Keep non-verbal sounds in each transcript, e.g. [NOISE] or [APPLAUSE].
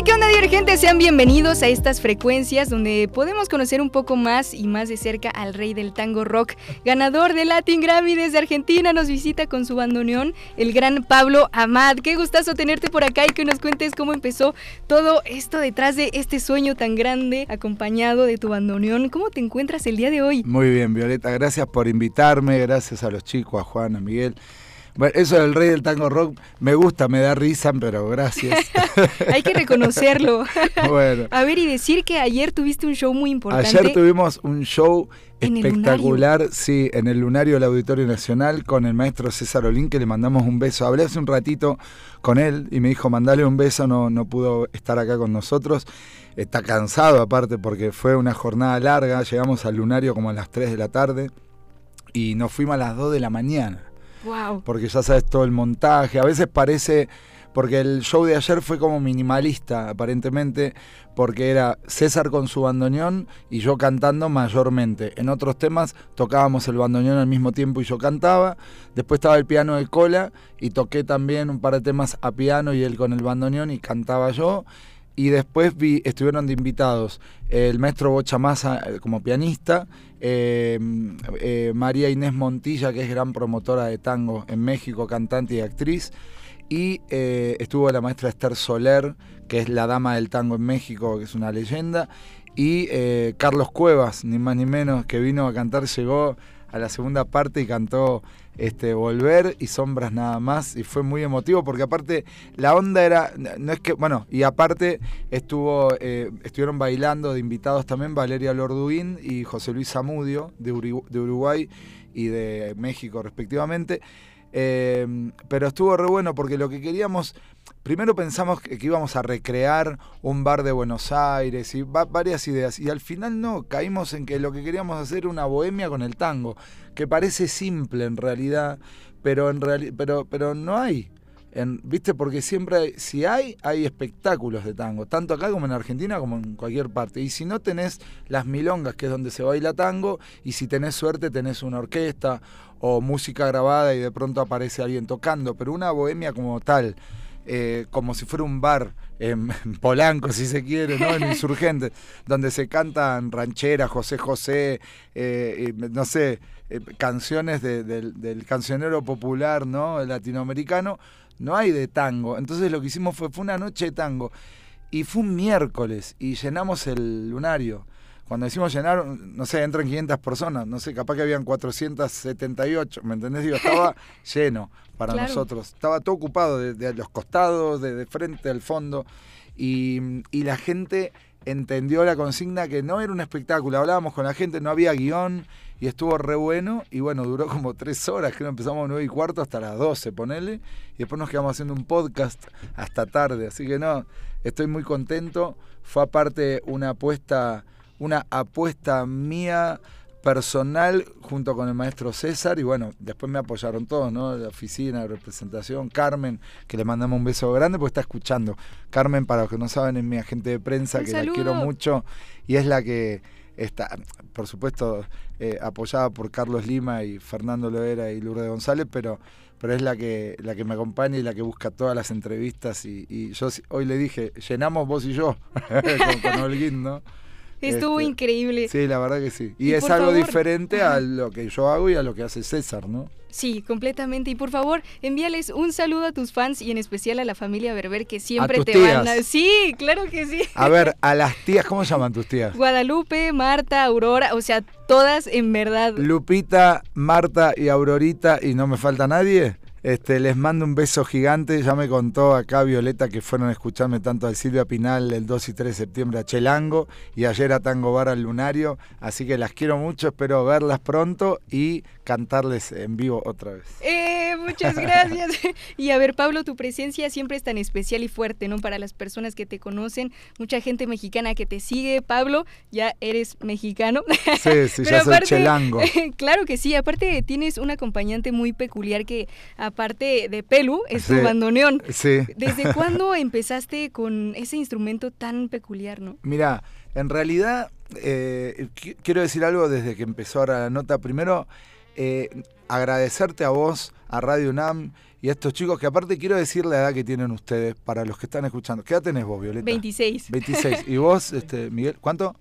Hey, ¿qué onda divergentes? Sean bienvenidos a estas frecuencias donde podemos conocer un poco más y más de cerca al rey del tango rock, ganador del Latin Grammy desde Argentina, nos visita con su bandoneón, el gran Pablo Amad. Qué gustazo tenerte por acá y que nos cuentes cómo empezó todo esto detrás de este sueño tan grande, acompañado de tu bandoneón. ¿Cómo te encuentras el día de hoy? Muy bien, Violeta, gracias por invitarme, gracias a los chicos, a Juan, a Miguel. Bueno, eso del rey del tango rock me gusta, me da risa, pero gracias. [LAUGHS] Hay que reconocerlo. [LAUGHS] bueno, A ver, y decir que ayer tuviste un show muy importante. ayer tuvimos un show En espectacular, sí, en el lunario del Auditorio Nacional con el maestro César Olín, que le mandamos un beso. Hablé hace un ratito con él y me dijo, mandale un beso, no, no pudo estar acá con nosotros. Está cansado aparte porque fue una jornada larga, llegamos al lunario como a las 3 de la tarde y nos fuimos a las 2 de la mañana Porque ya sabes todo el montaje. A veces parece, porque el show de ayer fue como minimalista, aparentemente, porque era César con su bandoneón y yo cantando mayormente. En otros temas tocábamos el bandoneón al mismo tiempo y yo cantaba. Después estaba el piano de cola y toqué también un par de temas a piano y él con el bandoneón y cantaba yo. Y después vi, estuvieron de invitados el maestro Bocha Massa eh, como pianista, eh, eh, María Inés Montilla, que es gran promotora de tango en México, cantante y actriz, y eh, estuvo la maestra Esther Soler, que es la dama del tango en México, que es una leyenda, y eh, Carlos Cuevas, ni más ni menos, que vino a cantar, llegó a la segunda parte y cantó este, Volver y Sombras nada más, y fue muy emotivo porque aparte la onda era, no es que, bueno, y aparte estuvo, eh, estuvieron bailando de invitados también Valeria Lorduín y José Luis Zamudio de Uruguay y de México respectivamente. Eh, pero estuvo re bueno porque lo que queríamos, primero pensamos que, íbamos a recrear un bar de Buenos Aires y va- varias ideas y al final no, caímos en que lo que queríamos hacer era una bohemia con el tango, que parece simple en realidad, pero en reali- pero, pero no hay. En- ¿Viste? Porque siempre, hay- si hay, hay espectáculos de tango, tanto acá como en Argentina, como en cualquier parte. Y si no tenés las milongas, que es donde se baila tango, y si tenés suerte, tenés una orquesta o música grabada y de pronto aparece alguien tocando, pero una bohemia como tal, eh, como si fuera un bar en, en [LAUGHS] Polanco, si se quiere, ¿no? En [LAUGHS] Insurgentes, donde se cantan rancheras, José José, eh, y, no sé, eh, canciones de- del, del cancionero popular, ¿no? Latinoamericano, no hay de tango. Entonces lo que hicimos fue, fue una noche de tango. Y fue un miércoles y llenamos el lunario. Cuando decimos llenar, no sé, entran 500 personas, no sé, capaz que habían 478, ¿me entendés? Digo, estaba [LAUGHS] lleno para Claro. nosotros. Estaba todo ocupado de, de los costados, de, de frente, al fondo. Y, y la gente entendió la consigna que no era un espectáculo. Hablábamos con la gente, no había guion y estuvo re bueno. Y bueno, duró como tres horas, creo empezamos a nueve y cuarto hasta las 12, ponele. Y después nos quedamos haciendo un podcast hasta tarde. Así que no, estoy muy contento. Fue aparte una apuesta, una apuesta mía personal junto con el maestro César y bueno, después me apoyaron todos, ¿no? La oficina de representación, Carmen, que le mandamos un beso grande porque está escuchando. Carmen, para los que no saben, es mi agente de prensa, Un que saludo. la quiero mucho y es la que está, por supuesto, eh, apoyada por Carlos Lima y Fernando Loera y Lourdes González, pero pero es la que la que me acompaña y la que busca todas las entrevistas y, y yo hoy le dije, llenamos vos y yo [LAUGHS] con, con Holguín, ¿no? Estuvo Este, increíble. Sí, la verdad que sí. Y, Y es algo favor- diferente a lo que yo hago y a lo que hace César, ¿no? Sí, completamente. Y por favor, envíales un saludo a tus fans y en especial a la familia Berber que siempre tus te van a... tías. Sí, claro que sí. A ver, [LAUGHS] a las tías, ¿cómo se llaman tus tías? Guadalupe, Marta, Aurora, o sea, todas en verdad. Lupita, Marta y Aurorita y no me falta nadie. Este, les mando un beso gigante. Ya me contó acá Violeta que fueron a escucharme tanto a Silvia Pinal el 2 y 3 de septiembre a Chelango y ayer a Tango Bar al Lunario. Así que las quiero mucho, espero verlas pronto y cantarles en vivo otra vez. Eh, muchas gracias. [LAUGHS] y a ver, Pablo, tu presencia siempre es tan especial y fuerte, ¿no? Para las personas que te conocen, mucha gente mexicana que te sigue. Pablo, ya eres mexicano. Sí, sí, [LAUGHS] ya soy chelango. [LAUGHS] claro que sí, aparte tienes un acompañante muy peculiar que aparte de Pelu, es tu bandoneón. Sí. ¿Desde [LAUGHS] cuándo empezaste con ese instrumento tan peculiar, no? Mira, en realidad, eh, quiero decir algo desde que empezó ahora la nota. Primero, eh, agradecerte a vos, a Radio UNAM y a estos chicos, que aparte quiero decir la edad que tienen ustedes para los que están escuchando. ¿Qué edad tenés vos, Violeta? 26. 26. [LAUGHS] ¿Y vos, este, Miguel, cuánto?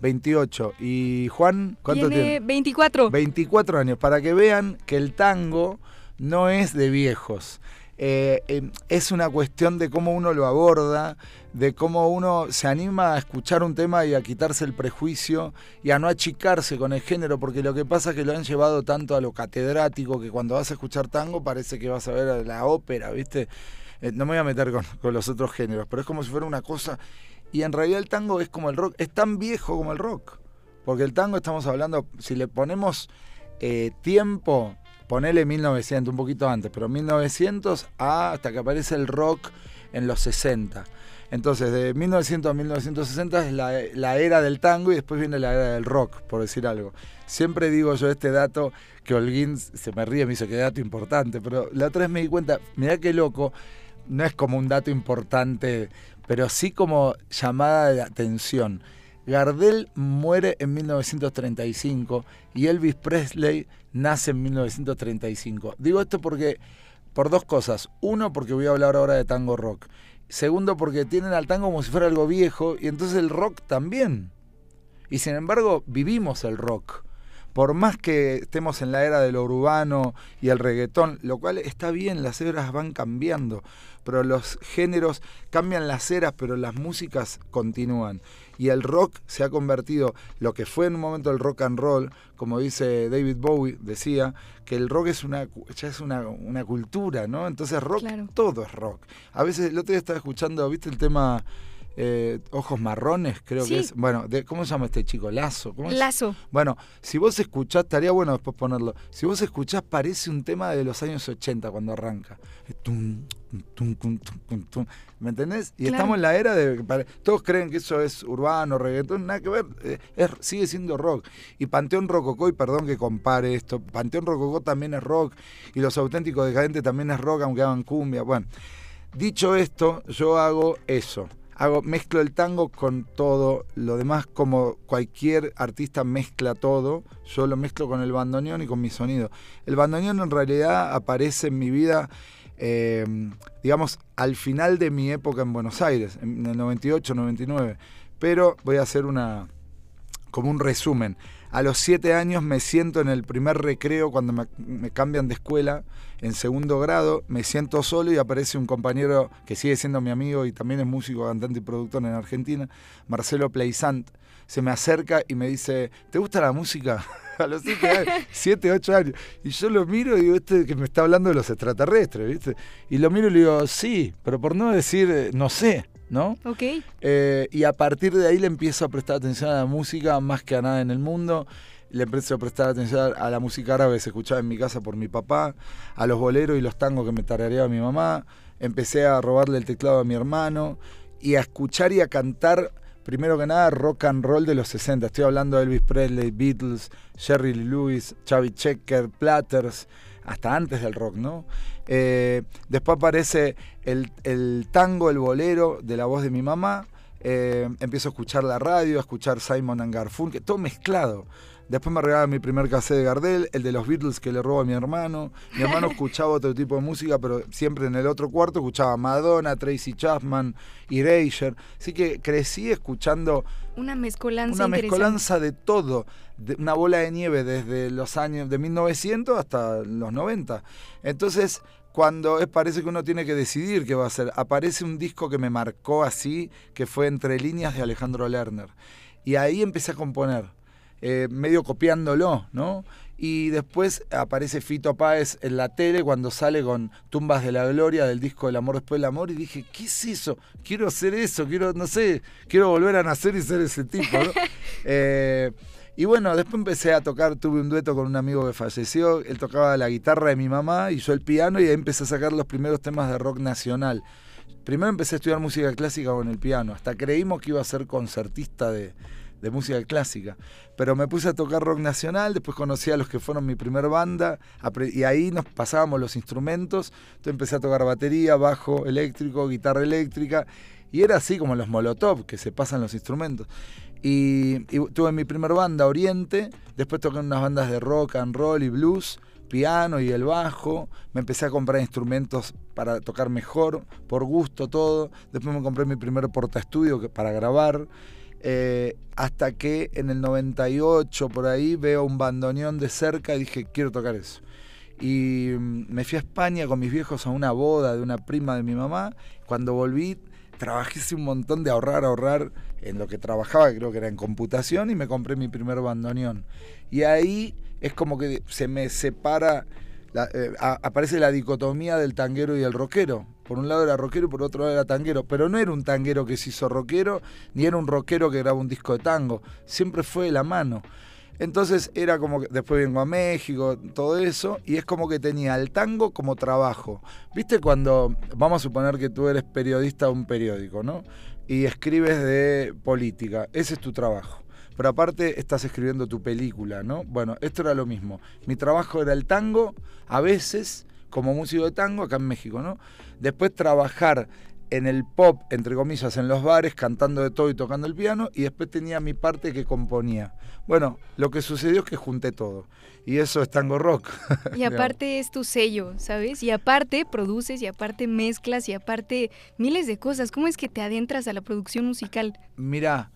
28. ¿Y Juan, cuánto tiene? 24. 24 años, para que vean que el tango no es de viejos. Eh, em, es una cuestión de cómo uno lo aborda, de cómo uno se anima a escuchar un tema y a quitarse el prejuicio y a no achicarse con el género, porque lo que pasa es que lo han llevado tanto a lo catedrático que cuando vas a escuchar tango parece que vas a ver la ópera, ¿viste? Eh, no me voy a meter con, con los otros géneros, pero es como si fuera una cosa. Y en realidad el tango es como el rock, es tan viejo como el rock. Porque el tango estamos hablando, si le ponemos eh, tiempo, ponele 1900, un poquito antes, pero 1900 hasta que aparece el rock en los 60. Entonces, de 1900 a 1960 es la, era del tango y después viene la era del rock, por decir algo. Siempre digo yo este dato que Holguín se me ríe, me dice que dato importante, pero la otra vez me di cuenta, mirá qué loco, no es como un dato importante, pero sí como llamada de atención. Gardel muere en 1935 y Elvis Presley nace en 1935. Digo esto porque por dos cosas. Uno, porque voy a hablar ahora de tango rock. Segundo, porque tienen al tango como si fuera algo viejo y entonces el rock también. Y sin embargo, vivimos el rock. Por más que estemos en la era de lo urbano y el reggaetón, lo cual está bien, las eras van cambiando, pero los géneros cambian las eras, pero las músicas continúan y el rock se ha convertido, lo que fue en un momento el rock and roll, como dice David Bowie, decía, que el rock es una, ya es una, cultura, ¿no? Entonces rock, todo es rock. A veces, el otro día estaba escuchando, ¿viste el tema eh, ojos marrones, creo que es. Bueno, de, ¿cómo se llama este chico? Lazo. Lazo. Bueno, si vos escuchás, estaría bueno después ponerlo. Si vos escuchás, parece un tema de los años 80 cuando arranca. ¿Me entendés? Y estamos en la era de. Todos creen que eso es urbano, reggaetón, nada que ver. Eh, es, sigue siendo rock. Y Panteón Rococó, y perdón que compare esto, Panteón Rococó también es rock. Y Los Auténticos Decadentes también es rock, aunque hagan cumbia. Bueno, dicho esto, yo hago eso hago, mezclo el tango con todo, lo demás como cualquier artista mezcla todo, yo lo mezclo con el bandoneón y con mi sonido. El bandoneón en realidad aparece en mi vida, eh, digamos, al final de mi época en Buenos Aires, en el 98, 99, pero voy a hacer una, como un resumen. A los siete años me siento en el primer recreo cuando me, cambian de escuela, en segundo grado, me siento solo y aparece un compañero que sigue siendo mi amigo y también es músico, cantante y productor en Argentina, Marcelo Pleisant. Se me acerca y me dice, ¿te gusta la música? [LAUGHS] a los siete, ocho años. Y yo lo miro y digo, este que me está hablando de los extraterrestres, ¿viste? Y lo miro y le digo, sí, pero por no decir, eh, no sé. ¿no? Ok. Eh, y a partir de ahí le empiezo a prestar atención a la música más que a nada en el mundo. Le empiezo a prestar atención a la música árabe que se escuchaba en mi casa por mi papá, a los boleros y los tangos que me tarareaba mi mamá. Empecé a robarle el teclado a mi hermano y a escuchar y a cantar, primero que nada, rock and roll de los 60. Estoy hablando de Elvis Presley, Beatles, Jerry Lewis, Chavi Checker, Platters, hasta antes del rock, ¿no? Eh, después aparece el, tango, el bolero de la voz de mi mamá. Eh, empiezo a escuchar la radio, a escuchar Simon and Garfunkel, todo mezclado. Después me regalaba mi primer cassette de Gardel, el de los Beatles que le robo a mi hermano. Mi hermano [LAUGHS] escuchaba otro tipo de música, pero siempre en el otro cuarto escuchaba Madonna, Tracy Chapman, Erasure. Así que crecí escuchando una mezcolanza, una mezcolanza de todo, de una bola de nieve desde los años de 1900 hasta los 90. Entonces, cuando es, parece que uno tiene que decidir qué va a hacer, aparece un disco que me marcó así, que fue Entre líneas de Alejandro Lerner. Y ahí empecé a componer. Eh, medio copiándolo, ¿no? Y después aparece Fito Páez en la tele cuando sale con Tumbas de la Gloria del disco El amor después del amor. Y dije, ¿qué es eso? Quiero hacer eso, quiero, no sé, quiero volver a nacer y ser ese tipo. ¿no? [LAUGHS] Eh, y bueno, después empecé a tocar, tuve un dueto con un amigo que falleció, él tocaba la guitarra de mi mamá y yo el piano y ahí empecé a sacar los primeros temas de rock nacional. Primero empecé a estudiar música clásica con el piano, hasta creímos que iba a ser concertista de, de música clásica. Pero me puse a tocar rock nacional, después conocí a los que fueron mi primer banda, y ahí nos pasábamos los instrumentos. Entonces empecé a tocar batería, bajo eléctrico, guitarra eléctrica, y era así como los Molotov, que se pasan los instrumentos. Y, tuve mi primer banda, Oriente, después toqué unas bandas de rock and roll y blues, piano y el bajo, me empecé a comprar instrumentos para tocar mejor, por gusto todo, después me compré mi primer portaestudio para grabar. Eh, hasta que en el 98 por ahí veo un bandoneón de cerca y dije, quiero tocar eso. Y mm, me fui a España con mis viejos a una boda de una prima de mi mamá. Cuando volví, trabajé un montón de ahorrar, ahorrar en lo que trabajaba, creo que era en computación, y me compré mi primer bandoneón. Y ahí es como que se me separa, eh, aparece la dicotomía del tanguero y el rockero por un lado era rockero y por otro lado era tanguero. Pero no era un tanguero que se hizo rockero, ni era un rockero que grabó un disco de tango. Siempre fue de la mano. Entonces era como que después vengo a México, todo eso, y es como que tenía el tango como trabajo. ¿Viste cuando, vamos a suponer que tú eres periodista de un periódico, ¿no? Y escribes de política, ese es tu trabajo. Pero aparte estás escribiendo tu película, ¿no? Bueno, esto era lo mismo. Mi trabajo era el tango, a veces, como músico de tango acá en México, ¿no? Después trabajar en el pop, entre comillas, en los bares, cantando de todo y tocando el piano, y después tenía mi parte que componía. Bueno, lo que sucedió es que junté todo, y eso es tango rock. Y [LAUGHS] aparte es tu sello, ¿sabes? Y aparte produces, y aparte mezclas, y aparte miles de cosas. ¿Cómo es que te adentras a la producción musical? Mira,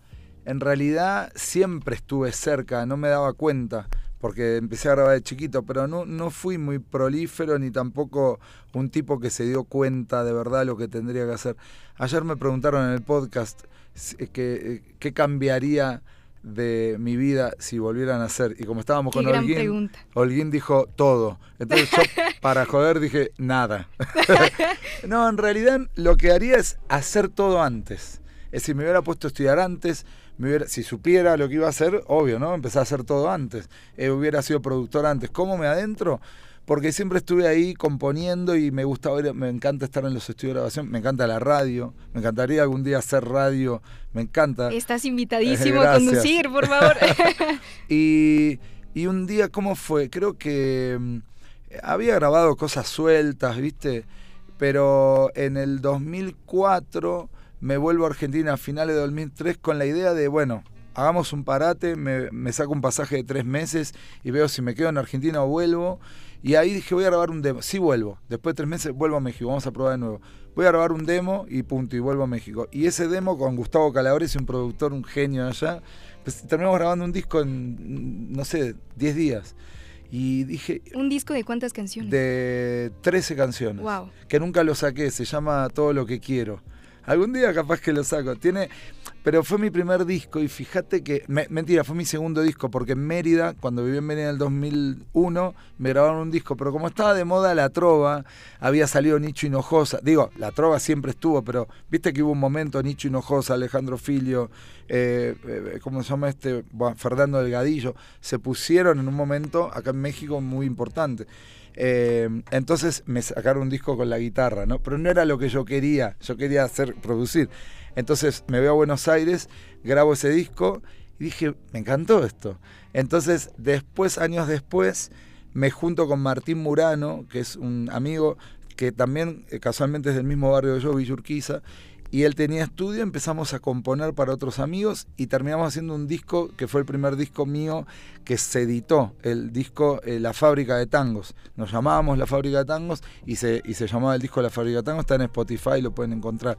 en realidad siempre estuve cerca, no me daba cuenta porque empecé a grabar de chiquito, pero no, no fui muy prolífero ni tampoco un tipo que se dio cuenta de verdad lo que tendría que hacer. Ayer me preguntaron en el podcast eh, qué cambiaría de mi vida si volvieran a nacer. Y como estábamos con Holguín, Holguín dijo todo. Entonces yo, [LAUGHS] para joder, dije nada. [LAUGHS] no, en realidad lo que haría es hacer todo antes. Es decir, me hubiera puesto a estudiar antes, si supiera lo que iba a hacer, obvio, ¿no? Empecé a hacer todo antes. Eh, hubiera sido productor antes. ¿Cómo me adentro? Porque siempre estuve ahí componiendo y me gusta me encanta estar en los estudios de grabación, me encanta la radio, me encantaría algún día hacer radio, me encanta. Estás invitadísimo a conducir, por favor. [LAUGHS] y, y un día, ¿cómo fue? Creo que mm, había grabado cosas sueltas, ¿viste? Pero en el 2004 me vuelvo a Argentina a finales de 2003 con la idea de, bueno, hagamos un parate, me, saco un pasaje de tres meses y veo si me quedo en Argentina o vuelvo. Y ahí dije, voy a grabar un demo. Sí vuelvo. Después de tres meses vuelvo a México, vamos a probar de nuevo. Voy a grabar un demo y punto, y vuelvo a México. Y ese demo con Gustavo Calabres, un productor, un genio allá, pues terminamos grabando un disco en, no sé, 10 días. Y dije... ¿Un disco de cuántas canciones? De 13 canciones. Wow. Que nunca lo saqué, se llama Todo lo que quiero. Algún día capaz que lo saco. Tiene, pero fue mi primer disco y fíjate que, mentira, fue mi segundo disco porque en Mérida, cuando viví en Mérida en el 2001, me grabaron un disco, pero como estaba de moda la trova, había salido Nicho Hinojosa, digo, la trova siempre estuvo, pero viste que hubo un momento, Nicho Hinojosa, Alejandro Filio, eh, eh, ¿cómo se llama este? Fernando Delgadillo, se pusieron en un momento acá en México muy importante. Eh, entonces me sacaron un disco con la guitarra, ¿no? Pero no era lo que yo quería, yo quería hacer, producir. Entonces me veo a Buenos Aires, grabo ese disco y dije, me encantó esto. Entonces, después, años después, me junto con Martín Murano, que es un amigo que también eh, casualmente es del mismo barrio de yo, Villurquiza, y él tenía estudio, empezamos a componer para otros amigos y terminamos haciendo un disco que fue el primer disco mío que se editó, el disco eh, La Fábrica de Tangos. Nos llamábamos La Fábrica de Tangos y se, y se llamaba el disco La Fábrica de Tangos, está en Spotify, lo pueden encontrar.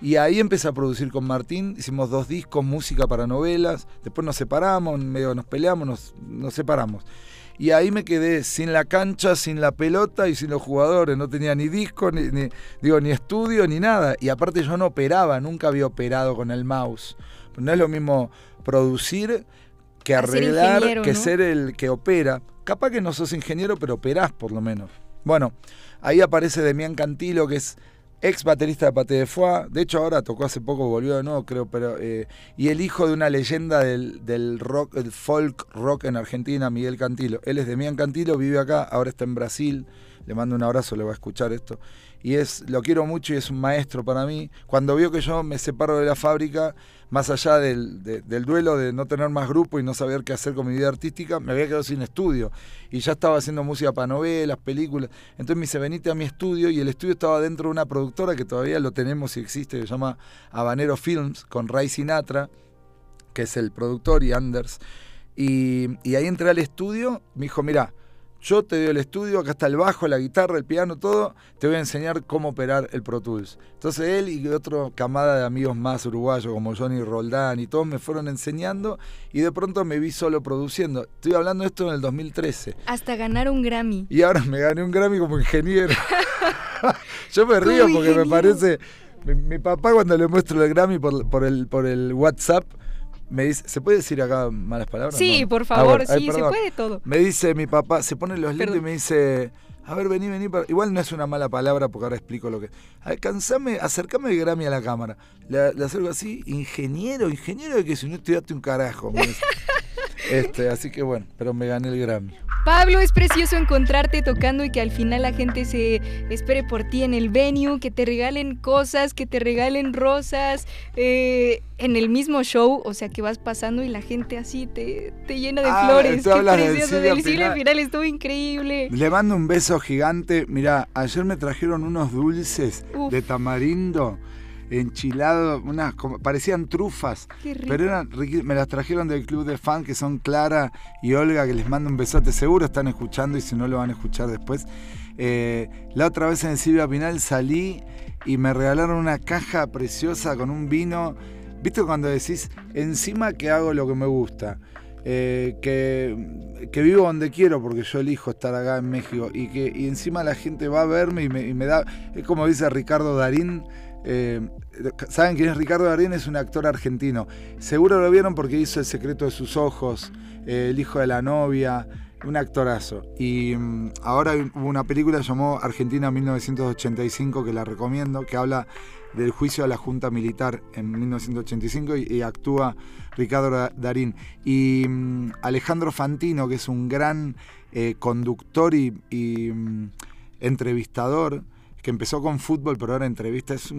Y ahí empecé a producir con Martín, hicimos dos discos, música para novelas, después nos separamos, medio nos peleamos, nos, nos separamos. Y ahí me quedé sin la cancha, sin la pelota y sin los jugadores. No tenía ni disco, ni, digo, ni estudio, ni nada. Y aparte yo no operaba, nunca había operado con el mouse. No es lo mismo producir que ser arreglar, que ¿no? ser el que opera. Capaz que no sos ingeniero, pero operás por lo menos. Bueno, ahí aparece Demián Cantilo, que es ex baterista de Paté de Foix. De hecho, ahora tocó hace poco, volvió de nuevo, creo, pero. eh, y el hijo de una leyenda del, del rock, el folk rock en Argentina, Miguel Cantilo. Él es Demián Cantilo, vive acá, ahora está en Brasil. Le mando un abrazo, le va a escuchar esto. Y es, lo quiero mucho y es un maestro para mí. Cuando vio que yo me separo de la fábrica, más allá del, de- del duelo de no tener más grupo y no saber qué hacer con mi vida artística, me había quedado sin estudio. Y ya estaba haciendo música para novelas, películas. Entonces me dice, venite a mi estudio. Y el estudio estaba dentro de una productora que todavía lo tenemos y existe, que se llama Habanero Films, con Ray Sinatra, que es el productor, y Anders. Y, y ahí entré al estudio, me dijo, mira, yo te doy el estudio, acá está el bajo, la guitarra, el piano, todo, te voy a enseñar cómo operar el Pro Tools. Entonces él y otra camada de amigos más uruguayos como Johnny Roldán y todos me fueron enseñando y de pronto me vi solo produciendo. Estoy hablando de esto en el 2013 Hasta ganar un Grammy. y ahora me gané un Grammy como ingeniero. [LAUGHS] Yo me río porque me parece... Mi, mi papá cuando le muestro el Grammy por, por el, por el WhatsApp, me dice, ¿se puede decir acá malas palabras? Sí, No. por Ah, favor, ay, sí, se puede todo. Me dice mi papá, se pone los lentes y me dice, a ver, vení, vení. para-". Igual no es una mala palabra porque ahora explico lo que... Alcanzame, acercame el Grammy a la cámara. Le, le acerco así, ingeniero, ingeniero de que si no estudiaste un carajo. [LAUGHS] este, así que bueno, pero me gané el Grammy. Pablo, es precioso encontrarte tocando y que al final la gente se espere por ti en el venue, que te regalen cosas, que te regalen rosas eh, en el mismo show, o sea que vas pasando y la gente así te, te llena de Ah, flores. tú Qué hablas precioso, del Pinal. Pinal estuvo increíble. Le mando un beso gigante. Mirá, ayer me trajeron unos dulces Uf. de tamarindo enchilado, unas como- parecían trufas, Qué rico. pero eran me las trajeron del club de fan que son Clara y Olga, que les mando un besote, seguro están escuchando y si no lo van a escuchar después. Eh, la otra vez en el Silvia Pinal salí y me regalaron una caja preciosa con un vino. ¿Viste cuando decís, encima que hago lo que me gusta? eh, que, que vivo donde quiero porque yo elijo estar acá en México y que y encima la gente va a verme y me, y me da, es como dice Ricardo Darín, eh, ¿saben quién es Ricardo Darín? Es un actor argentino. Seguro lo vieron porque hizo El secreto de sus ojos, eh, El hijo de la novia, un actorazo. Y mm, ahora hubo una película llamó Argentina 1985 que la recomiendo, que habla del juicio a la Junta Militar en 1985 y, actúa Ricardo Da- Darín. Y mm, Alejandro Fantino, que es un gran eh, conductor y, y, mm, entrevistador, que empezó con fútbol, pero ahora entrevista, es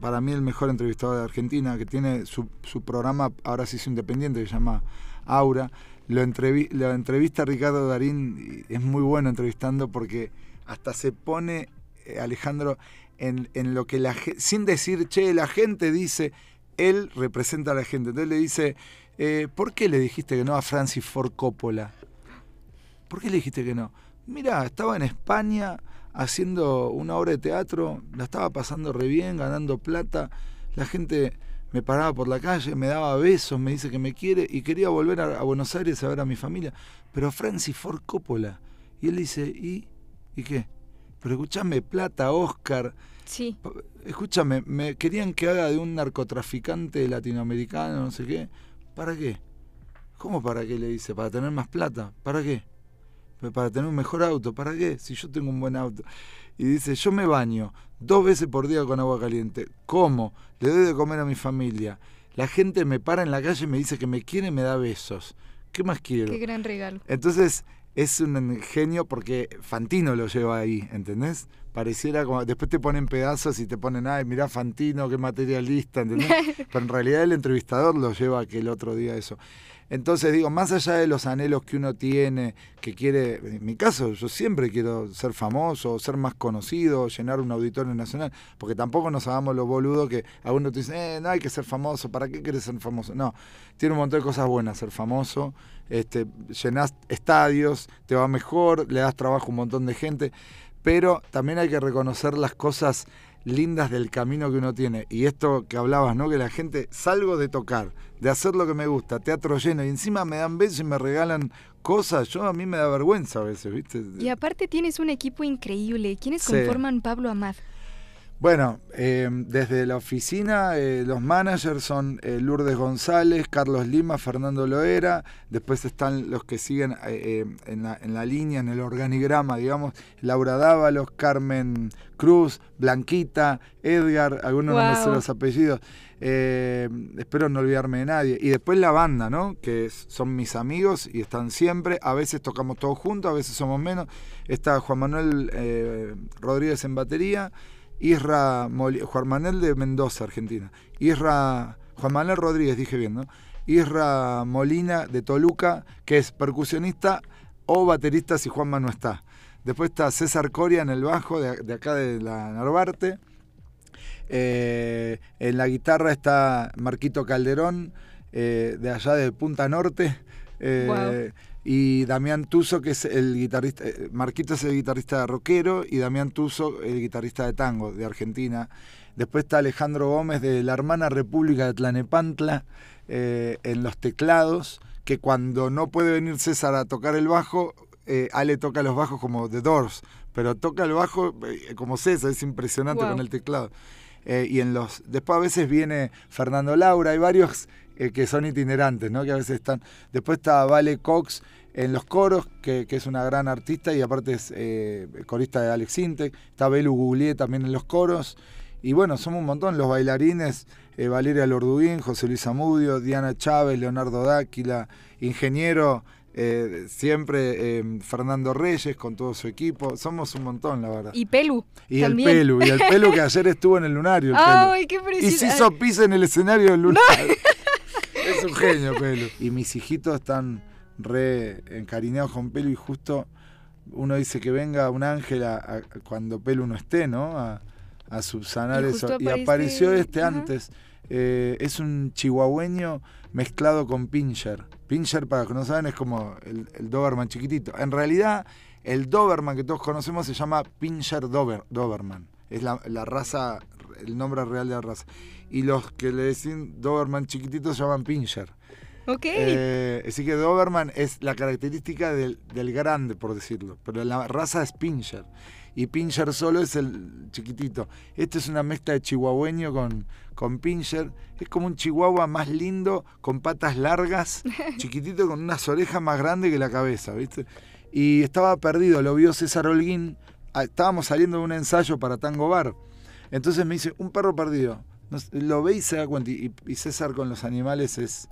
para mí el mejor entrevistador de Argentina, que tiene su, programa, ahora sí es independiente, que se llama Aura. Lo, entrevi- lo entrevista Ricardo Darín, es muy bueno entrevistando porque hasta se pone eh, Alejandro en, en lo que la gente, sin decir, che, la gente dice, él representa a la gente. Entonces le dice, eh, ¿por qué le dijiste que no a Francis Ford Coppola? ¿Por qué le dijiste que no? Mira, estaba en España haciendo una obra de teatro, la estaba pasando re bien, ganando plata, la gente me paraba por la calle, me daba besos, me dice que me quiere y quería volver a, a Buenos Aires a ver a mi familia. Pero Francis Ford Coppola. Y él dice, ¿y? ¿Y qué? Pero escúchame, plata, Oscar. Sí. Escúchame, me querían que haga de un narcotraficante latinoamericano, no sé qué. ¿Para qué? ¿Cómo para qué? Le dice, para tener más plata. ¿Para qué? "Pero Para tener un mejor auto. ¿Para qué? Si yo tengo un buen auto. Y dice, yo me baño dos veces por día con agua caliente. ¿Cómo? Le doy de comer a mi familia. La gente me para en la calle y me dice que me quiere y me da besos. ¿Qué más quiero? Qué gran regalo. Entonces es un genio porque Fantino lo lleva ahí, ¿entendés? Pareciera como. Después te ponen pedazos y te ponen, ay, mirá Fantino, qué materialista, ¿entendés? [LAUGHS] Pero en realidad el entrevistador lo lleva a que el otro día eso. Entonces digo, más allá de los anhelos que uno tiene, que quiere, en mi caso, yo siempre quiero ser famoso, ser más conocido, llenar un auditorio nacional, porque tampoco nos hagamos lo boludo que algunos te dicen, eh, no hay que ser famoso, ¿para qué quieres ser famoso? No, tiene un montón de cosas buenas ser famoso, este, llenás estadios, te va mejor, le das trabajo a un montón de gente, pero también hay que reconocer las cosas lindas del camino que uno tiene. Y esto que hablabas, ¿no? Que la gente, salgo de tocar, de hacer lo que me gusta, teatro lleno, y encima me dan besos y me regalan cosas. Yo a mí me da vergüenza a veces, ¿viste? Y aparte tienes un equipo increíble. ¿Quiénes Sí. conforman Pablo Amad? Bueno, eh, desde la oficina eh, los managers son eh, Lourdes González, Carlos Lima, Fernando Loera, después están los que siguen eh, eh, en, la, en la línea, en el organigrama, digamos, Laura Dávalos, Carmen Cruz, Blanquita, Edgar, algunos no me sé los apellidos, eh, espero no olvidarme de nadie. Y después la banda, ¿no? Que son mis amigos y están siempre, a veces tocamos todos juntos, a veces somos menos. Está Juan Manuel eh, Rodríguez en batería. Isra Moli- Juan Manuel de Mendoza, Argentina. Isra Juan Manuel Rodríguez, dije bien, ¿no? Isra Molina de Toluca, que es percusionista o baterista si Juanma no está. Después está César Coria en el bajo, de, de acá de la Narvarte. Eh, en la guitarra está Marquito Calderón, eh, de allá de Punta Norte. Eh. Y Damián Tuso, que es el guitarrista. eh, Marquito es el guitarrista rockero y Damián Tuso, el guitarrista de tango de Argentina. Después está Alejandro Gómez de la hermana República de Tlanepantla eh, en los teclados, que cuando no puede venir César a tocar el bajo, eh, Ale toca los bajos como The Doors, pero toca el bajo como César, es impresionante Wow. con el teclado. Eh, y en los después a veces viene Fernando Laura, hay varios eh, que son itinerantes, ¿no? Que a veces están. Después está Vale Cox en los coros, que, que es una gran artista y aparte es eh, corista de Alex Intec. Está Belu Goulier también en los coros. Y bueno, somos un montón, los bailarines, eh, Valeria Lorduín, José Luis Amudio, Diana Chávez, Leonardo Dáquila, ingeniero eh, siempre eh, Fernando Reyes con todo su equipo. Somos un montón, la verdad. Y Pelu. Y también. el Pelu, y el Pelu que ayer estuvo en el lunario. El Pelu. Ay, qué Y precioso. se hizo pis en el escenario del lunario. [LAUGHS] es un genio, Pelu. Y mis hijitos están re encariñados con Pelu y justo uno dice que venga un ángel a- a- cuando Pelu no esté, ¿no? A, a subsanar Y eso. Y apareció este Ajá. antes. Eh, es un chihuahueño mezclado con Pinscher. Pinscher, para los que no saben, es como el, el Doberman chiquitito. En realidad, el Doberman que todos conocemos se llama Pinscher Dober, Doberman. Es la, la raza, el nombre real de la raza. Y los que le dicen Doberman chiquitito se llaman Pinscher. Ok. Eh, así que Doberman es la característica del, del grande, por decirlo. Pero la raza es Pinscher. Y Pinscher solo es el chiquitito. Este es una mezcla de chihuahueño con, con Pinscher. Es como un chihuahua más lindo, con patas largas, [LAUGHS] chiquitito, con unas orejas más grandes que la cabeza, ¿viste? Y estaba perdido, lo vio César Holguín. Ah, Estábamos saliendo de un ensayo para Tango Bar. Entonces me dice, un perro perdido. Lo ve y se da cuenta. Y, y César con los animales es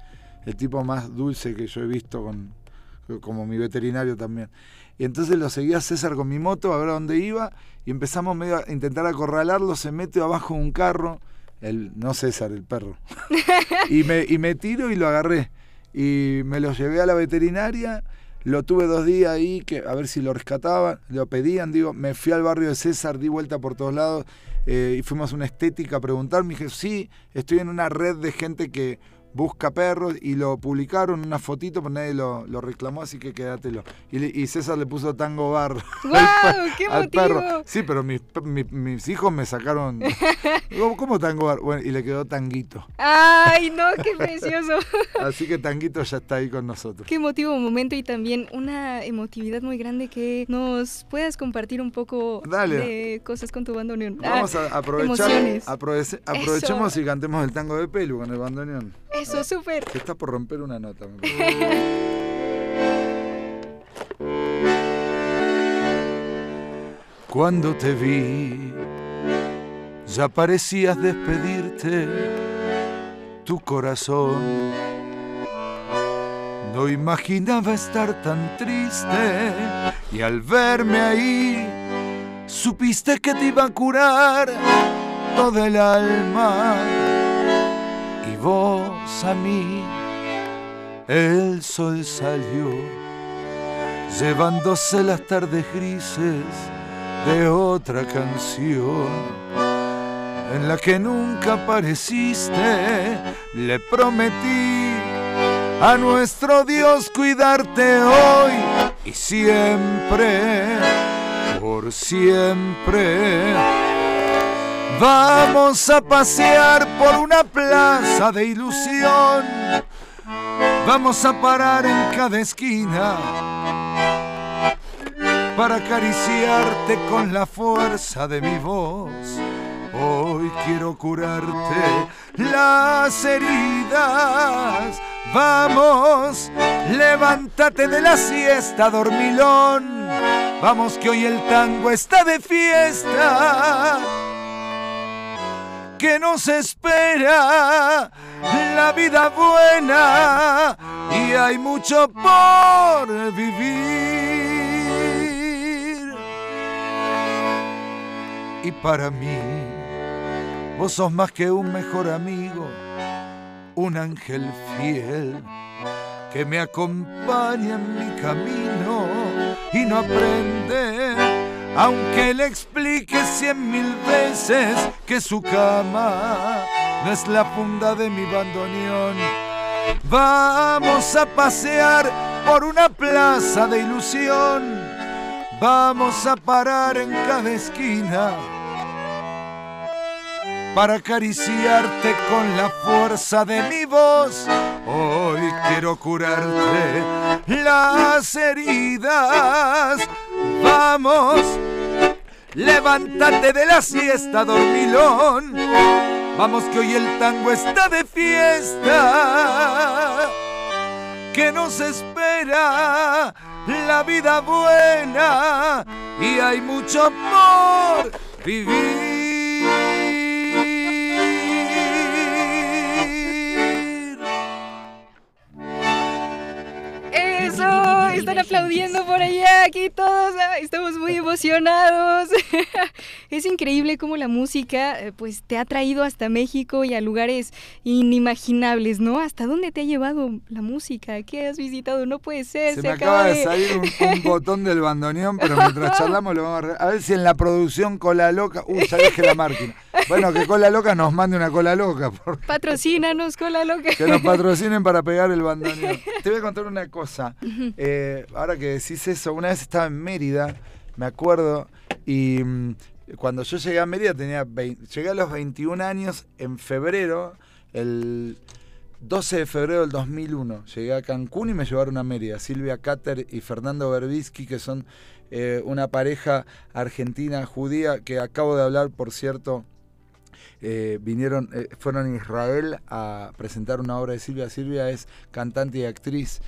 el tipo más dulce que yo he visto, con, como mi veterinario también. Y entonces lo seguía César con mi moto a ver a dónde iba y empezamos medio a intentar acorralarlo, se mete abajo de un carro, el, no César, el perro. [LAUGHS] y, me, y me tiro y lo agarré. Y me lo llevé a la veterinaria, lo tuve dos días ahí, que, a ver si lo rescataban, lo pedían, digo, me fui al barrio de César, di vuelta por todos lados eh, y fuimos a una estética a preguntar, me dije, sí, estoy en una red de gente que busca perros y lo publicaron, una fotito, pero nadie lo, lo reclamó, así que quédatelo. Y, le- y César le puso tango bar [LAUGHS] ¡Guau! ¡Qué al motivo! perro. Sí, pero mis, mi- mis hijos me sacaron. [LAUGHS] ¿Cómo, cómo tango bar? Bueno, y le quedó tanguito. ¡Ay, no! [LAUGHS] ¡Qué precioso! Así que tanguito ya está ahí con nosotros. Qué emotivo momento y también una emotividad muy grande que nos puedas compartir un poco Dale. de cosas con tu bandoneón. Ah, Vamos a aprovechar. emociones. aprove- aprovechemos y cantemos el tango de pelu con el bandoneón. Eso, súper. Se está por romper una nota. [LAUGHS] Cuando te vi, ya parecías despedirte, tu corazón. No imaginaba estar tan triste y al verme ahí, supiste que te iba a curar toda el alma vos a mí. El sol salió llevándose las tardes grises de otra canción en la que nunca apareciste. Le prometí a nuestro Dios cuidarte hoy y siempre por siempre Vamos a pasear por una plaza de ilusión. Vamos a parar en cada esquina para acariciarte con la fuerza de mi voz. Hoy quiero curarte las heridas. Vamos, levántate de la siesta, dormilón. Vamos que hoy el tango está de fiesta. Que nos espera la vida buena y hay mucho por vivir. Y para mí, vos sos más que un mejor amigo, un ángel fiel que me acompaña en mi camino y no aprende, aunque le explique cien mil veces que su cama no es la funda de mi bandoneón. Vamos a pasear por una plaza de ilusión. Vamos a parar en cada esquina para acariciarte con la fuerza de mi voz. Hoy quiero curarte las heridas. Vamos, levántate de la siesta, dormilón. Vamos que hoy el tango está de fiesta. Que nos espera la vida buena y hay mucho por vivir. Están aplaudiendo por allá, aquí todos, estamos muy emocionados. [LAUGHS] Es increíble cómo la música eh, pues te ha traído hasta México y a lugares inimaginables, ¿no? ¿Hasta dónde te ha llevado la música? ¿Qué has visitado? No puede ser. Se, me acaba de salir un, un [LAUGHS] botón del bandoneón, pero mientras [LAUGHS] charlamos lo vamos a... re- A ver si en la producción Cola Loca... Uy, ya dejé la máquina. Bueno, que Cola Loca nos mande una Cola Loca, por Patrocínanos con la loca. que nos patrocinen para pegar el bandoneón. Te voy a contar una cosa. Eh, ahora que decís eso, una vez estaba en Mérida, me acuerdo, y mm, cuando yo llegué a Mérida tenía 20 llegué a los 21 años en febrero, el 12 de febrero del 2001. Llegué a Cancún y me llevaron a Mérida. Silvia Cater y Fernando Berbisky, que son eh, una pareja argentina judía que acabo de hablar, por cierto, eh, vinieron, eh, fueron a Israel a presentar una obra de Silvia. Silvia es cantante y actriz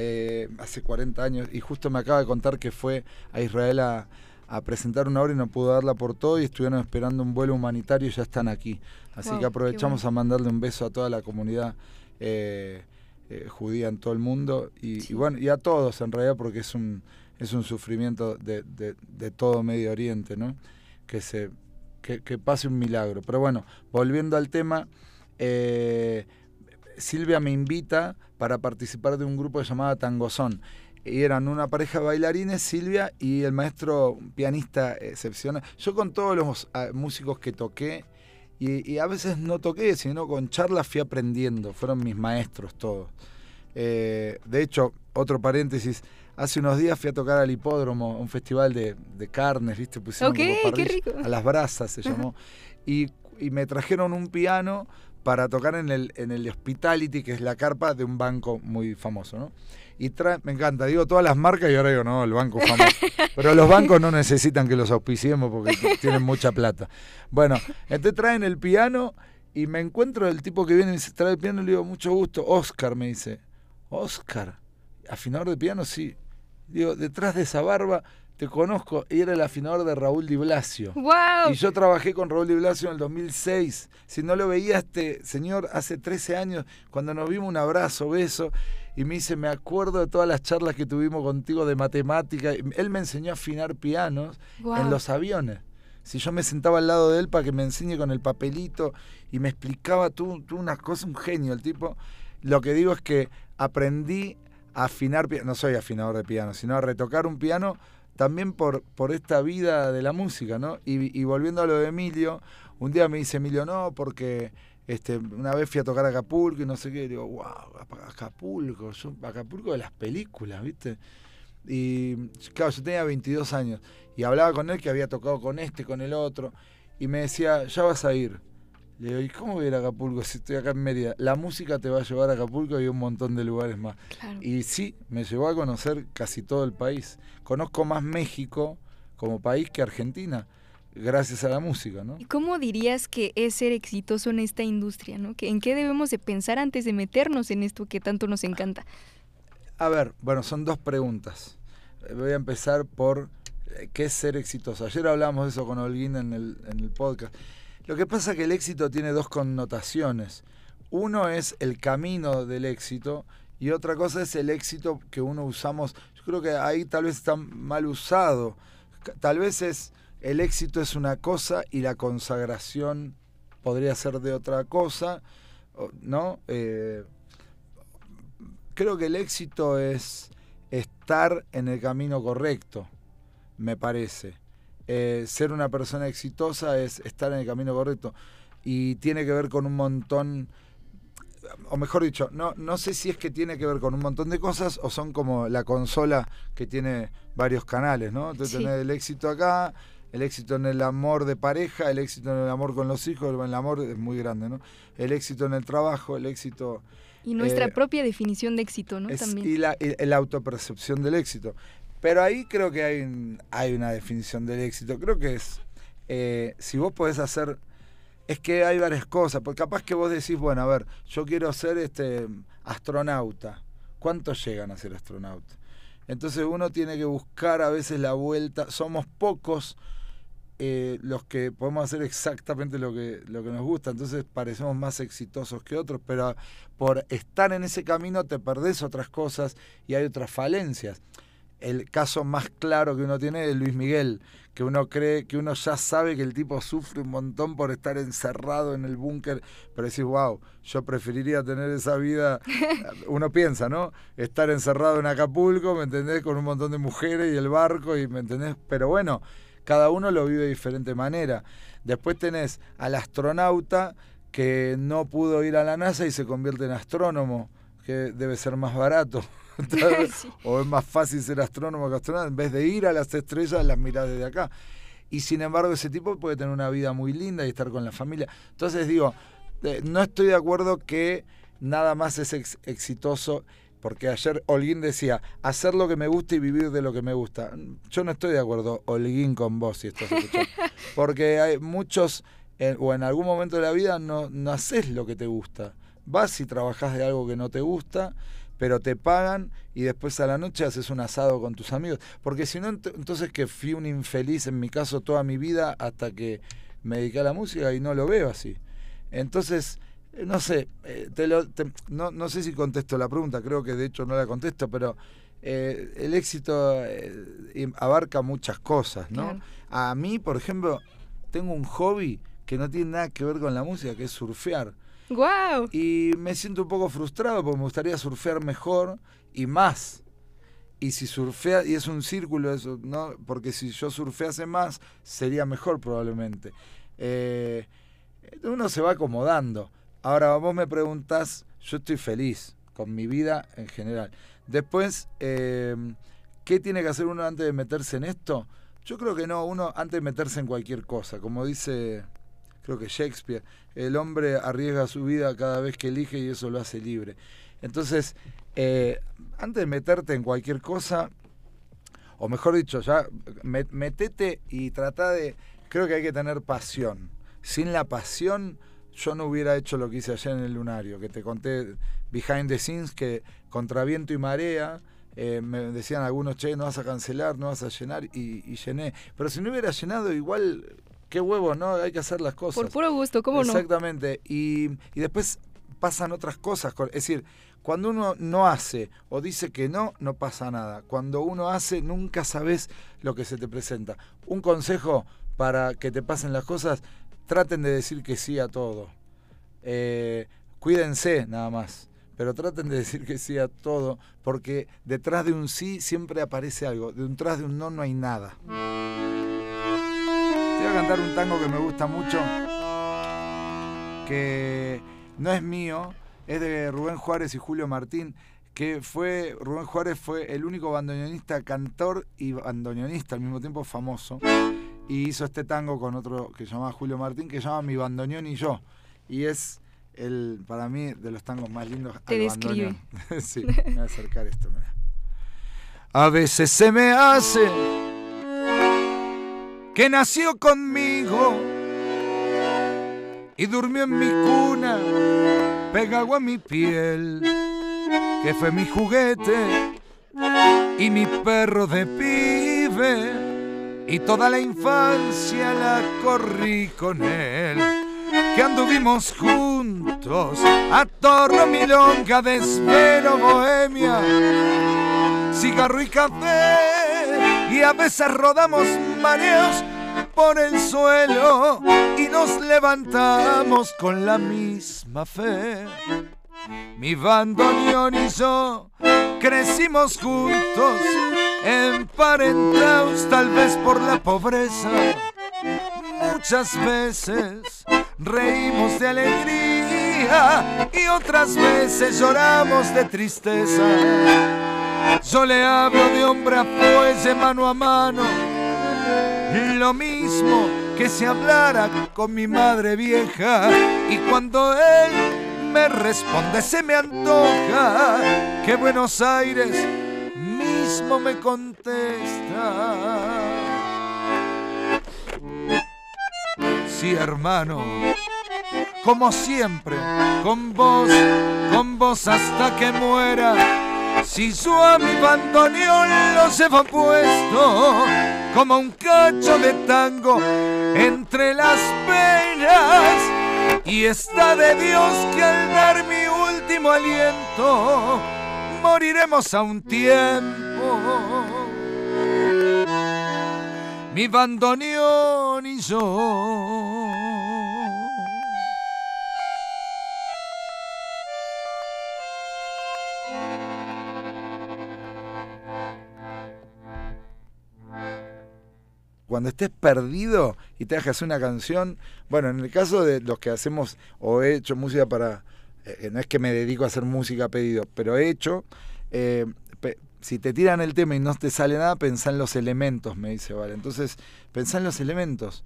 eh, hace 40 años y justo me acaba de contar que fue a Israel a, a presentar una obra y no pudo darla por todo y estuvieron esperando un vuelo humanitario y ya están aquí. Así Wow, que aprovechamos bueno. a mandarle un beso a toda la comunidad eh, eh, judía en todo el mundo y, y bueno, y a todos en realidad porque es un, es un sufrimiento de, de- de todo Medio Oriente, ¿no? Que se que, que pase un milagro. Pero bueno, volviendo al tema, eh, Silvia me invita para participar de un grupo llamaba Tangozón. Y eran una pareja de bailarines, Silvia y el maestro un pianista excepcional. Yo con todos los ah, músicos que toqué, y, y a veces no toqué, sino con charlas fui aprendiendo, fueron mis maestros todos. Eh, de hecho, otro paréntesis, hace unos días fui a tocar al hipódromo, un festival de, de carnes, ¿viste? Pusieron como qué rico. A las brasas se [LAUGHS] llamó. Y, y me trajeron un piano para tocar en el, en el Hospitality, que es la carpa de un banco muy famoso, ¿no? Y trae, me encanta, digo todas las marcas y ahora digo, no, el banco famoso. [LAUGHS] Pero los bancos no necesitan que los auspiciemos porque tienen mucha plata. Bueno, entonces traen el piano y me encuentro el tipo que viene y me dice, trae el piano, le digo, mucho gusto. Oscar me dice, Oscar, afinador de piano, sí. Digo, detrás de esa barba te conozco, era el afinador de Raúl Di Blasio. ¡Wow! Y yo trabajé con Raúl Di Blasio en el 2006. Si no lo veía este señor hace 13 años, cuando nos vimos un abrazo, beso, y me dice, me acuerdo de todas las charlas que tuvimos contigo de matemática. Él me enseñó a afinar pianos en los aviones. Si yo me sentaba al lado de él para que me enseñe con el papelito y me explicaba tú, tú una cosa, un genio el tipo. Lo que digo es que aprendí a afinar no soy afinador de piano, sino a retocar un piano también por, por esta vida de la música, ¿no? Y, y volviendo a lo de Emilio, un día me dice Emilio, no, porque este, una vez fui a tocar Acapulco y no sé qué, y digo, wow, Acapulco, yo, Acapulco de las películas, ¿viste? Y claro, yo tenía 22 años y hablaba con él que había tocado con este, con el otro, y me decía, ya vas a ir. Le digo, ¿y cómo voy a ir a Acapulco si estoy acá en Mérida? La música te va a llevar a Acapulco y un montón de lugares más. Claro. Y sí, me llevó a conocer casi todo el país. Conozco más México como país que Argentina. gracias a la música, ¿no? ¿Y cómo dirías que es ser exitoso en esta industria, ¿no? ¿En qué debemos de pensar antes de meternos en esto que tanto nos encanta? A ver, bueno, son dos preguntas. Voy a empezar por eh, qué es ser exitoso. Ayer hablamos de eso con Holguín en el, en el podcast. Lo que pasa es que el éxito tiene dos connotaciones. Uno es el camino del éxito y otra cosa es el éxito que uno usamos. Yo creo que ahí tal vez está mal usado. Tal vez es el éxito es una cosa y la consagración podría ser de otra cosa, ¿no? Eh, creo que el éxito es estar en el camino correcto, me parece. Eh, ser una persona exitosa es estar en el camino correcto y tiene que ver con un montón o mejor dicho, no, no sé si es que tiene que ver con un montón de cosas o son como la consola que tiene varios canales, ¿no? Entonces tenés el éxito acá, el éxito en el amor de pareja, el éxito en el amor con los hijos, el amor es muy grande, ¿no? El éxito en el trabajo, el éxito... Y nuestra eh, propia definición de éxito, ¿no? También. Y la, la autopercepción del éxito. Pero ahí creo que hay, hay una definición del éxito. Creo que es, eh, si vos podés hacer es que hay varias cosas, porque capaz que vos decís, bueno, a ver, yo quiero ser este astronauta. ¿Cuántos llegan a ser astronauta? Entonces uno tiene que buscar a veces la vuelta. Somos pocos eh, los que podemos hacer exactamente lo que, lo que nos gusta. Entonces parecemos más exitosos que otros, pero por estar en ese camino te perdés otras cosas y hay otras falencias el caso más claro que uno tiene es Luis Miguel, que uno cree, que uno ya sabe que el tipo sufre un montón por estar encerrado en el búnker, pero decís, wow, yo preferiría tener esa vida, [LAUGHS] uno piensa, ¿no? Estar encerrado en Acapulco, ¿me entendés? Con un montón de mujeres y el barco, y ¿me entendés? Pero bueno, cada uno lo vive de diferente manera. Después tenés al astronauta que no pudo ir a la NASA y se convierte en astrónomo, que debe ser más barato. [LAUGHS] O es más fácil ser astrónomo que astronauta. En vez de ir a las estrellas, las miras desde acá. Y sin embargo, ese tipo puede tener una vida muy linda y estar con la familia. Entonces digo, no estoy de acuerdo que nada más es exitoso. Porque ayer Holguín decía, hacer lo que me gusta y vivir de lo que me gusta. Yo no estoy de acuerdo, Holguín, con vos, si estás escuchando. [LAUGHS] Porque hay muchos, o en algún momento de la vida, no, no haces lo que te gusta. Vas y trabajas de algo que no te gusta pero te pagan y después a la noche haces un asado con tus amigos. Porque si no, entonces que fui un infeliz en mi caso toda mi vida hasta que me dediqué a la música y no lo veo así. Entonces, eh, no sé, eh, te lo, no, no, sé si contesto la pregunta, creo que de hecho no la contesto, pero eh, el éxito abarca muchas cosas, ¿no? A mí, por ejemplo, tengo un hobby que no tiene nada que ver con la música, que es surfear. Wow. Y me siento un poco frustrado porque me gustaría surfear mejor y más. Y si surfea, y es un círculo eso, ¿no? Porque si yo surfease más, sería mejor probablemente. Eh, uno se va acomodando. Ahora vos me preguntás, yo estoy feliz con mi vida en general. Después, eh, ¿qué tiene que hacer uno antes de meterse en esto? Yo creo que no, uno antes de meterse en cualquier cosa, como dice creo que Shakespeare, el hombre arriesga su vida cada vez que elige y eso lo hace libre. Entonces, eh, antes de meterte en cualquier cosa, o mejor dicho, ya metete y trata de, creo que hay que tener pasión. Sin la pasión, yo no hubiera hecho lo que hice ayer en el lunario, que te conté behind the scenes, que contra viento y marea, eh, me decían algunos, che, no vas a cancelar, no vas a llenar, y, y, llené. Pero si no hubiera llenado, igual qué huevo, ¿no? Hay que hacer las cosas. Por puro gusto, ¿cómo no? Exactamente. Y, y después pasan otras cosas. Es decir, cuando uno no hace o dice que no, no pasa nada. Cuando uno hace, nunca sabes lo que se te presenta. Un consejo para que te pasen las cosas, traten de decir que sí a todo. Eh, cuídense nada más. Pero traten de decir que sí a todo, porque detrás de un sí siempre aparece algo. Detrás de un no no hay nada voy a cantar un tango que me gusta mucho, que no es mío, es de Rubén Juárez y Julio Martín, que fue, Rubén Juárez fue el único bandoneonista, cantor y bandoneonista al mismo tiempo famoso, y hizo este tango con otro que se llama Julio Martín, que se llama Mi bandoneón y yo, y es el, para mí, de los tangos más lindos. Te describe. [LAUGHS] sí, me voy a acercar esto, mira. A veces se me hace que nació conmigo y durmió en mi cuna, pegado a mi piel, que fue mi juguete y mi perro de pibe, y toda la infancia la corrí con él, que anduvimos juntos a torno milonga, desvelo, bohemia, cigarro y café, y a veces rodamos por el suelo y nos levantamos con la misma fe. Mi bandoneón y yo crecimos juntos, emparentados tal vez por la pobreza. Muchas veces reímos de alegría y otras veces lloramos de tristeza. Yo le hablo de hombre a fuelle, mano a mano, lo mismo que si hablara con mi madre vieja. Y cuando él me responde, se me antoja que Buenos Aires mismo me contesta. Sí, hermano, como siempre, con vos, con vos hasta que muera. Si yo a mi bandoneón lo llevo puesto como un cacho de tango entre las penas y está de Dios que al dar mi último aliento moriremos a un tiempo. Mi bandoneón y yo. Cuando estés perdido y te hagas una canción, bueno, en el caso de los que hacemos o he hecho música para, eh, no es que me dedico a hacer música a pedido, pero he hecho, eh, si te tiran el tema y no te sale nada, pensá en los elementos, me dice, vale. Entonces, pensá en los elementos.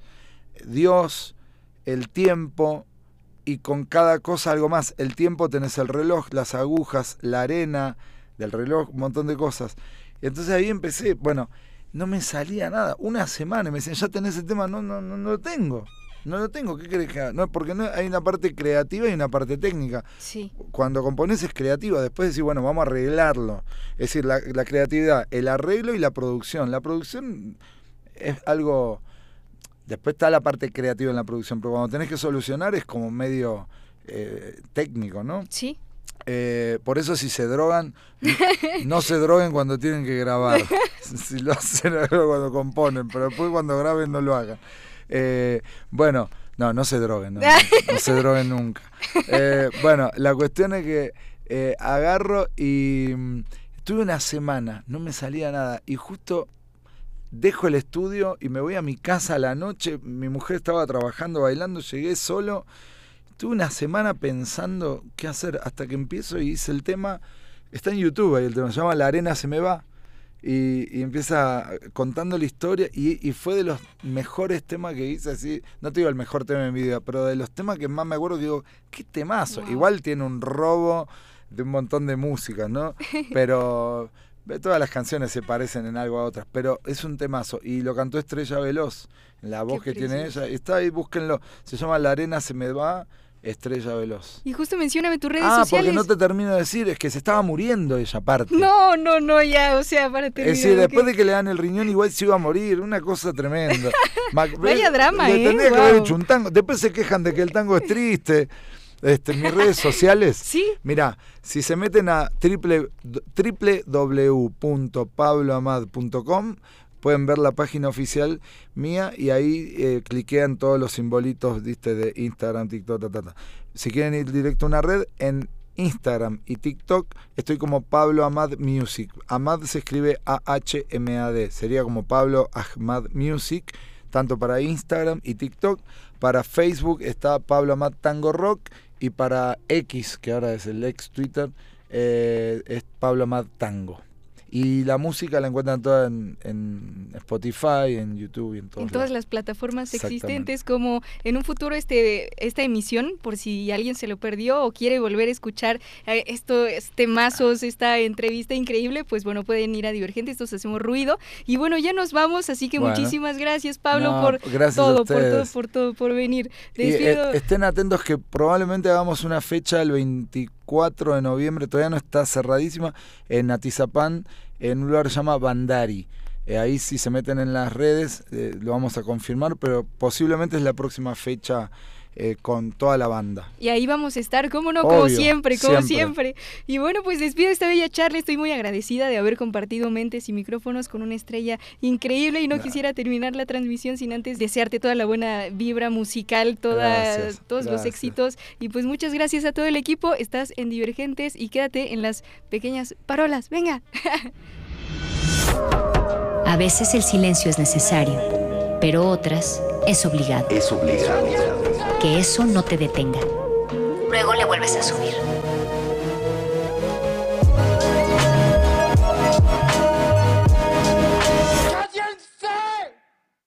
Dios, el tiempo y con cada cosa algo más. El tiempo tenés el reloj, las agujas, la arena del reloj, un montón de cosas. Y entonces ahí empecé, bueno, no me salía nada. Una semana me decían, ya tenés el tema, no, no, no, no lo tengo. No lo tengo, ¿qué crees que haga? No, porque no, hay una parte creativa y una parte técnica. Sí. Cuando compones es creativa, después decís, bueno, vamos a arreglarlo. Es decir, la, la creatividad, el arreglo y la producción. La producción es algo... Después está la parte creativa en la producción, pero cuando tenés que solucionar es como medio eh, técnico, ¿no? Sí. Eh, por eso si se drogan, [LAUGHS] no se droguen cuando tienen que grabar. [LAUGHS] [LAUGHS] Si lo hacen cuando componen, pero después cuando graben no lo hagan. Eh, bueno, no, no se droguen, no, no se droguen nunca. Eh, bueno, la cuestión es que agarro y mm, estuve una semana, no me salía nada y justo dejo el estudio y me voy a mi casa a la noche. Mi mujer estaba trabajando, bailando, llegué solo Tuve una semana pensando qué hacer hasta que empiezo y hice el tema. Está en YouTube ahí el tema, se llama La arena se me va. Y, empieza contando la historia y, fue de los mejores temas que hice así, no te digo el mejor tema de mi vida, pero de los temas que más me acuerdo digo, qué temazo, igual tiene un robo de un montón de música, ¿no? [LAUGHS] Pero todas las canciones se parecen en algo a otras, pero es un temazo. Y lo cantó Estrella Veloz, la voz que tiene ella, está ahí, búsquenlo, se llama La arena se me va Estrella Veloz. Y justo mencióname tus redes ah, sociales. porque no te termino de decir, es que se estaba muriendo ella parte. No, no, no, ya, o sea, para terminar. Es decir, después de que le dan el riñón igual se iba a morir, una cosa tremenda. [LAUGHS] Vaya drama, le ¿eh? Tendría que haber hecho un tango. Después se quejan de que el tango es triste. Este, mis redes [LAUGHS] sociales. Sí. Mira, si se meten a triple, www.pabloamad.com pueden ver la página oficial mía y ahí eh, cliquean todos los simbolitos ¿viste? de Instagram, TikTok, ta, ta, Si quieren ir directo a una red, en Instagram y TikTok estoy como Pablo Ahmad Music. Ahmad se escribe A-H-M-A-D. Sería como Pablo Ahmad Music, tanto para Instagram y TikTok. Para Facebook está Pablo Ahmad Tango Rock y para X, que ahora es el ex Twitter, eh, es Pablo Ahmad Tango. Y la música la encuentran toda en, en Spotify, en YouTube y en, en todas las plataformas existentes, como en un futuro este esta emisión, por si alguien se lo perdió o quiere volver a escuchar eh, estos temazos, esta entrevista increíble, pues bueno, pueden ir a Divergente, estos hacemos ruido. Y bueno, ya nos vamos, así que muchísimas gracias Pablo por todo, por todo, por todo, por venir. Eh, estén atentos que probablemente hagamos una fecha el 24 de noviembre, todavía no está cerradísima, en Atizapán, en un lugar que se llama Bandari. Eh, ahí si se meten en las redes eh, lo vamos a confirmar, pero posiblemente es la próxima fecha eh, con toda la banda. Y ahí vamos a estar, como no, como siempre, como siempre. Y bueno, pues despido esta bella charla. Estoy muy agradecida de haber compartido mentes y micrófonos con una estrella increíble y no quisiera terminar la transmisión sin antes desearte toda la buena vibra musical, toda, todos los éxitos. Y pues muchas gracias a todo el equipo. Estás en Divergentes y quédate en las pequeñas parolas. Venga. A veces el silencio es necesario, pero otras es obligado. Es obligado que eso no te detenga. Luego le vuelves a subir.